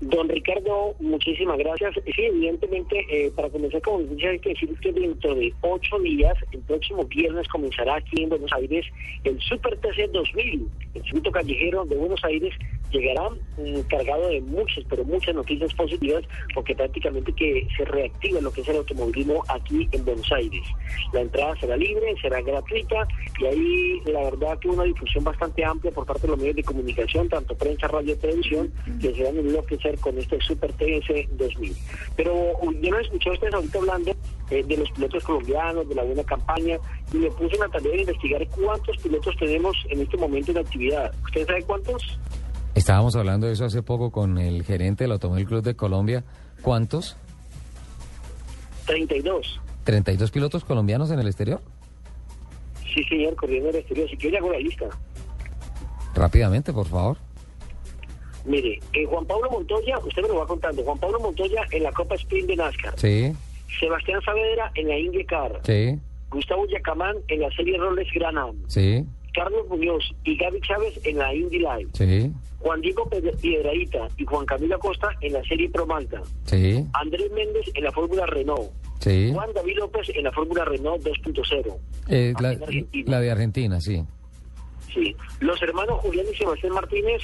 Don Ricardo, muchísimas gracias. Sí, evidentemente, eh, para comenzar con noticia hay que decir que dentro de ocho días, el próximo viernes comenzará aquí en Buenos Aires el Super TC 2000, el circuito callejero de Buenos Aires llegará mm, cargado de muchas, pero muchas noticias positivas, porque prácticamente que se reactiva lo que es el automovilismo aquí en Buenos Aires. La entrada será libre, será gratuita, y ahí la verdad que una difusión bastante amplia por parte de los medios de comunicación, tanto prensa, radio televisión, que se van a enloquecer con este Super TS 2000. Pero yo no escuché a ustedes ahorita hablando eh, de los pilotos colombianos, de la buena campaña, y me puse en la tarea de investigar cuántos pilotos tenemos en este momento en actividad. ¿Usted sabe cuántos? Estábamos hablando de eso hace poco con el gerente del Automóvil Club de Colombia. ¿Cuántos? 32. ¿32 pilotos colombianos en el exterior? Sí, señor, corriendo en el exterior. Si quiere, hago la lista. Rápidamente, por favor. Mire, eh, Juan Pablo Montoya, usted me lo va contando. Juan Pablo Montoya en la Copa Sprint de NASCAR. Sí, Sebastián Saavedra en la IndyCar. sí, Gustavo Yacamán en la serie Rolex Gran Am. sí, Carlos Muñoz y Gaby Chávez en la Indy Live. sí, Juan Diego Piedrahíta y Juan Camilo Acosta en la serie Pro Malta. sí, Andrés Méndez en la Fórmula Renault. sí. Juan David López en la Fórmula Renault 2.0. Eh, la, la de Argentina, sí. Sí. Los hermanos Julián y Sebastián Martínez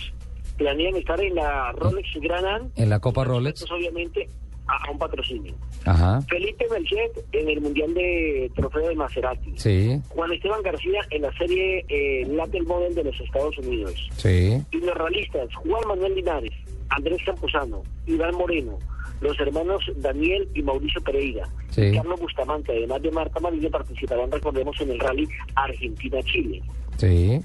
planean estar en la Rolex Gran Am. En la Copa Rolex. Pues, obviamente a, un patrocinio. Ajá, Felipe Merced en el Mundial de Trofeo de Maserati. sí, Juan Esteban García en la serie eh, Latin Model de los Estados Unidos. sí, Y los realistas Juan Manuel Linares, Andrés Campuzano, Iván Moreno, los hermanos Daniel y Mauricio Pereira, Sí. Carlos Bustamante, además de Marta Marillo, participarán, recordemos, en el rally Argentina-Chile. sí,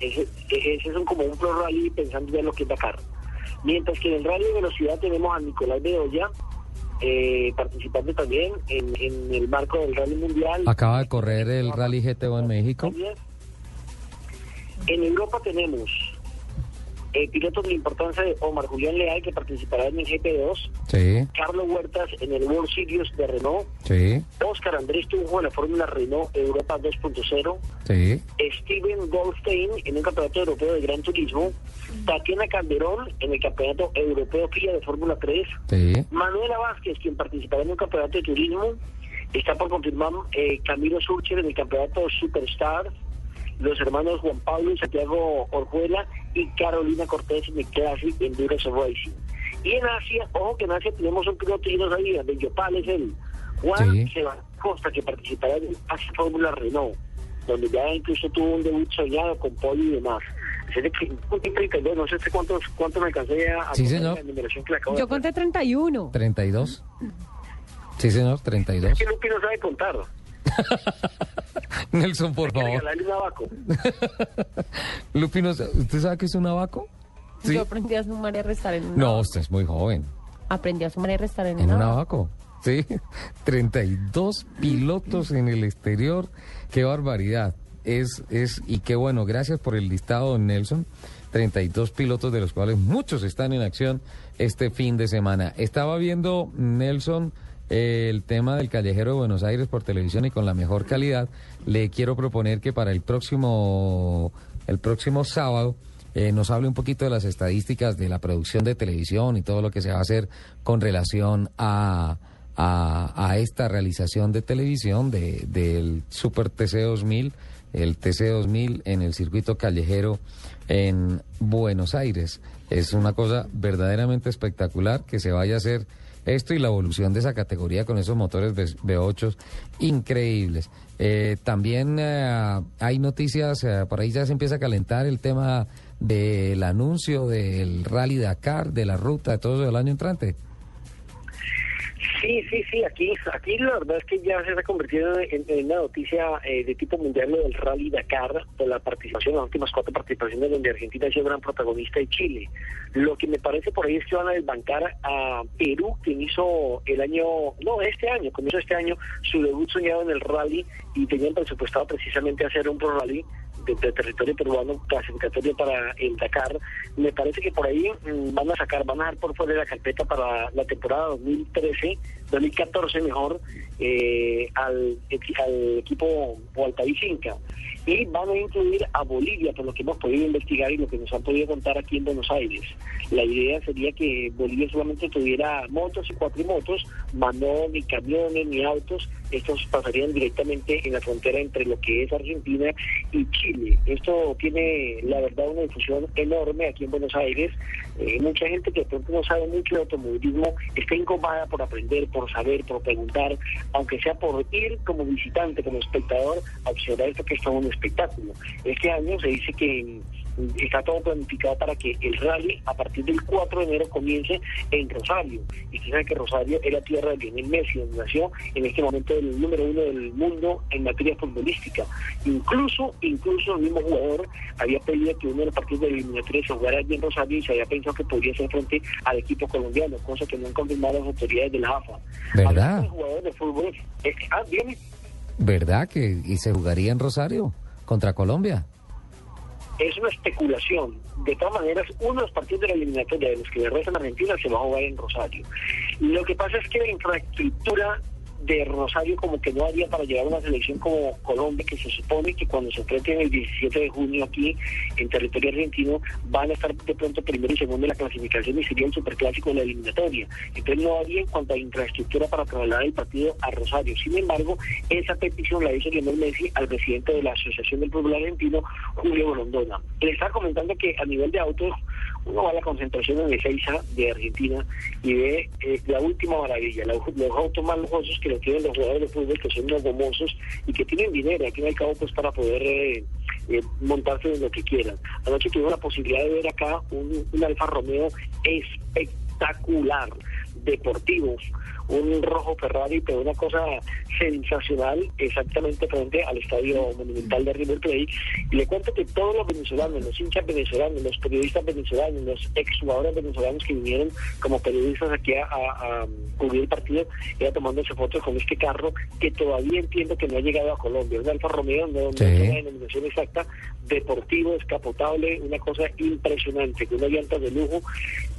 Ese, ese es un, como un pro rally pensando ya en lo que es Dakar. Mientras que en el rally de velocidad tenemos a Nicolás Bedoya eh, participando también en, en el marco del rally mundial. Acaba de correr el Rally GTO en México. En Europa tenemos eh, pilotos de la importancia de Omar Julián Leal, que participará en el GP2, Sí, Carlos Huertas en el World Series de Renault, sí, Oscar Andrés Tunjo en la Fórmula Renault Europa 2.0, sí, Steven Goldstein en un campeonato europeo de Gran Turismo, Tatiana Calderón en el campeonato europeo FIA de Fórmula 3, sí, Manuela Vázquez, quien participará en un campeonato de turismo, está por confirmar eh, Camilo Surcher en el campeonato Superstar, los hermanos Juan Pablo y Santiago Orjuela y Carolina Cortés en el Classic Endurance Racing. Y en Asia, ojo que en Asia tenemos un piloto y no sabía, de Yopal es él, Juan Sí. Sebastián Costa, que participará en Asia Fórmula Renault, donde ya incluso tuvo un debut soñado con podio y demás. Así de que, un 32, no sé cuántos, cuántos me alcancé a, Sí, señor. la numeración que le acabo de Yo conté 31. 32. Sí, señor, 32. Es que Lupi no sabe contar. Nelson, por favor. regalarle un abaco. Lupi, ¿no sa- ¿usted sabe qué es un abaco? Sí. Yo aprendí a sumar y a restar en un No, abaco. usted es muy joven. Aprendí a sumar y a restar en, En un abaco. Sí, 32 pilotos en el exterior. Qué barbaridad. Es, es, y qué bueno, gracias por el listado, don Nelson. 32 pilotos, de los cuales muchos están en acción este fin de semana. Estaba viendo, Nelson, el tema del callejero de Buenos Aires por televisión y con la mejor calidad. Le quiero proponer que para el próximo, el próximo sábado eh, nos hable un poquito de las estadísticas de la producción de televisión y todo lo que se va a hacer con relación a, a, esta realización de televisión de, del Super TC 2000, el TC 2000 en el circuito callejero en Buenos Aires. Es una cosa verdaderamente espectacular que se vaya a hacer esto y la evolución de esa categoría con esos motores V8 increíbles. Eh, también eh, hay noticias, eh, por ahí ya se empieza a calentar el tema del anuncio del Rally Dakar, de la ruta, de todo eso del año entrante. Sí, Sí, sí, aquí, aquí la verdad es que ya se ha convertido en, una noticia eh, de tipo mundial lo del Rally Dakar, por la participación, las últimas cuatro participaciones donde Argentina ha sido gran protagonista y Chile. Lo que me parece por ahí es que van a desbancar a Perú, quien hizo el año, no, este año, comenzó este año su debut soñado en el rally y tenían presupuestado precisamente hacer un pro rally de, territorio peruano clasificatorio para el Dakar. Me parece que por ahí mm, van a sacar, van a dar por fuera la carpeta para la temporada 2013, 2014 mejor, eh, al, al equipo Gualtaí Inca. Y van a incluir a Bolivia, por lo que hemos podido investigar y lo que nos han podido contar aquí en Buenos Aires. La idea sería que Bolivia solamente tuviera motos y cuatrimotos, más no ni camiones ni autos. Estos pasarían directamente en la frontera entre lo que es Argentina y Chile. Esto tiene, la verdad, una difusión enorme aquí en Buenos Aires. Eh, mucha gente que de pronto no sabe mucho de automovilismo está incómoda por aprender, por saber, por preguntar, aunque sea por ir como visitante, como espectador, a observar esto que es todo un espectáculo. Este año se dice que está todo planificado para que el rally a partir del 4 de enero comience en Rosario. Y sabe que Rosario es la tierra de Lionel Messi, donde nació en este momento el número uno del mundo en materia futbolística. Incluso, incluso el mismo jugador había pedido que uno de los partidos de eliminatoria se jugara allí en Rosario y se había pensado que podría ser frente al equipo colombiano, cosa que no han confirmado las autoridades de la AFA. ¿Verdad? De jugadores de fútbol, eh, ah. ¿Verdad que y se jugaría en Rosario contra Colombia? Es una especulación. De todas maneras, uno de los partidos de la eliminatoria de los que le restan Argentina se va a jugar en Rosario. Lo que pasa es que la infraestructura de Rosario como que no haría para llevar una selección como Colombia, que se supone que cuando se enfrenten el 17 de junio aquí en territorio argentino van a estar de pronto primero y segundo en la clasificación y sería el superclásico de la eliminatoria. Entonces no habría en cuanto a infraestructura para trasladar el partido a Rosario. Sin embargo, esa petición la hizo Lionel Messi al presidente de la Asociación del Fútbol Argentino, Julio Borondona. Le está comentando que a nivel de autos uno va a la concentración en Ezeiza de Argentina y ve eh, la última maravilla, la- los autos más lujosos que lo tienen los jugadores de fútbol, que son unos gomosos y que tienen dinero, al fin y al cabo, pues para poder eh, eh, montarse en lo que quieran. Anoche tuve la posibilidad de ver acá un, un Alfa Romeo espectacular, deportivo, un rojo Ferrari, pero una cosa sensacional, exactamente frente al estadio monumental de River Plate. Y le cuento que todos los venezolanos, los hinchas venezolanos, los periodistas venezolanos, los exjugadores venezolanos que vinieron como periodistas aquí a, a- a cubrir el partido, iban tomándose fotos con este carro que todavía entiendo que no ha llegado a Colombia. Un Alfa Romeo, no, no Sí. es una denominación exacta, deportivo, descapotable, una cosa impresionante, con unas llantas de lujo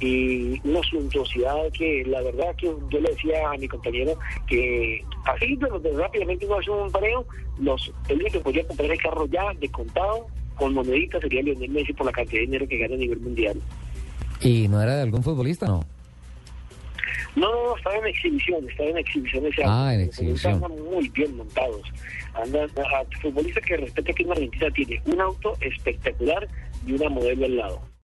y una suntuosidad que la verdad que yo le decía a mi compañero que así pero de- rápidamente uno hace un pareo, los, el único que podría comprar el carro ya de contado con moneditas sería Lionel Messi por la cantidad de dinero que gana a nivel mundial. ¿Y no era de algún futbolista, no? No, no, estaba en exhibición, estaba en exhibición ese Ah, auto. en exhibición. Andan muy bien montados. Andan, a, futbolista que respecto aquí en Argentina tiene un auto espectacular y una modelo al lado.